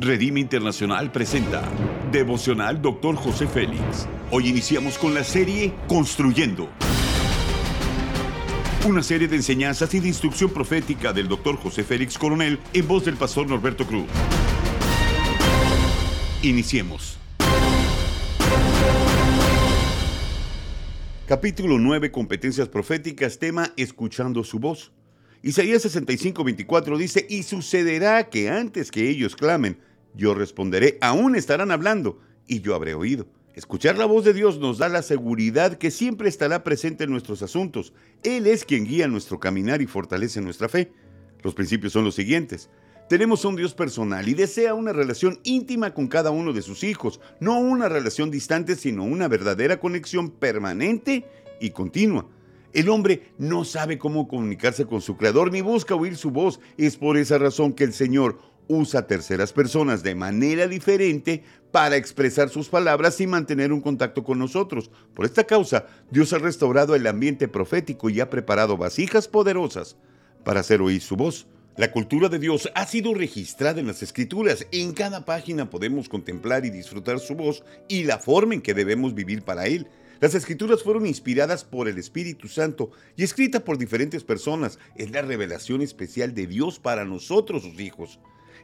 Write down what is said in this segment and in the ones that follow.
Redime Internacional presenta Devocional Dr. José Félix. Hoy iniciamos con la serie Construyendo. Una serie de enseñanzas y de instrucción profética del Dr. José Félix Coronel en voz del pastor Norberto Cruz. Iniciemos. Capítulo 9, Competencias Proféticas, tema Escuchando su voz. Isaías 65, 24 dice, y sucederá que antes que ellos clamen, yo responderé, aún estarán hablando, y yo habré oído. Escuchar la voz de Dios nos da la seguridad que siempre estará presente en nuestros asuntos. Él es quien guía nuestro caminar y fortalece nuestra fe. Los principios son los siguientes. Tenemos un Dios personal y desea una relación íntima con cada uno de sus hijos, no una relación distante, sino una verdadera conexión permanente y continua. El hombre no sabe cómo comunicarse con su creador ni busca oír su voz. Es por esa razón que el Señor usa terceras personas de manera diferente para expresar sus palabras y mantener un contacto con nosotros. Por esta causa, Dios ha restaurado el ambiente profético y ha preparado vasijas poderosas para hacer oír su voz. La cultura de Dios ha sido registrada en las escrituras. En cada página podemos contemplar y disfrutar su voz y la forma en que debemos vivir para Él. Las escrituras fueron inspiradas por el Espíritu Santo y escritas por diferentes personas. Es la revelación especial de Dios para nosotros, sus hijos.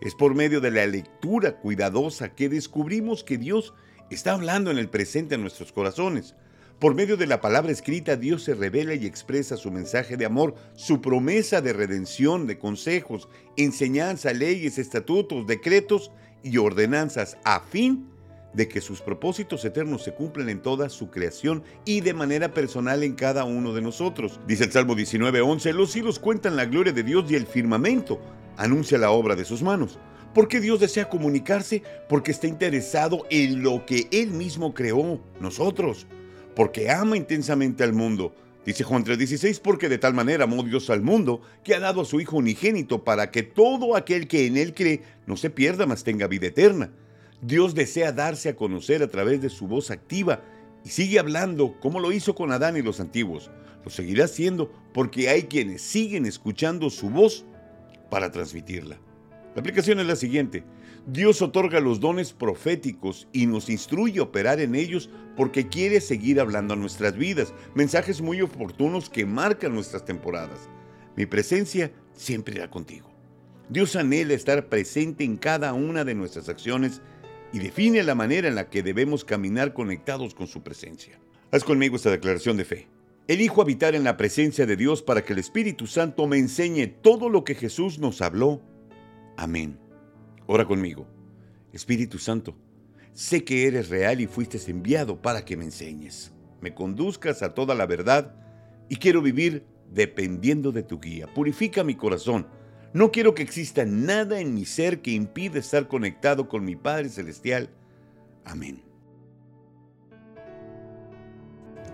Es por medio de la lectura cuidadosa que descubrimos que Dios está hablando en el presente en nuestros corazones. Por medio de la palabra escrita, Dios se revela y expresa su mensaje de amor, su promesa de redención, de consejos, enseñanza, leyes, estatutos, decretos y ordenanzas a fin de que sus propósitos eternos se cumplan en toda su creación y de manera personal en cada uno de nosotros. Dice el Salmo 19:11, los cielos cuentan la gloria de Dios y el firmamento anuncia la obra de sus manos. ¿Por qué Dios desea comunicarse? Porque está interesado en lo que Él mismo creó, nosotros porque ama intensamente al mundo. Dice Juan 3:16, porque de tal manera amó Dios al mundo, que ha dado a su Hijo unigénito para que todo aquel que en Él cree no se pierda, mas tenga vida eterna. Dios desea darse a conocer a través de su voz activa y sigue hablando como lo hizo con Adán y los antiguos. Lo seguirá haciendo porque hay quienes siguen escuchando su voz para transmitirla. La aplicación es la siguiente. Dios otorga los dones proféticos y nos instruye a operar en ellos porque quiere seguir hablando a nuestras vidas, mensajes muy oportunos que marcan nuestras temporadas. Mi presencia siempre irá contigo. Dios anhela estar presente en cada una de nuestras acciones y define la manera en la que debemos caminar conectados con su presencia. Haz conmigo esta declaración de fe. Elijo habitar en la presencia de Dios para que el Espíritu Santo me enseñe todo lo que Jesús nos habló. Amén. Ora conmigo. Espíritu Santo, sé que eres real y fuiste enviado para que me enseñes, me conduzcas a toda la verdad y quiero vivir dependiendo de tu guía. Purifica mi corazón. No quiero que exista nada en mi ser que impida estar conectado con mi Padre Celestial. Amén.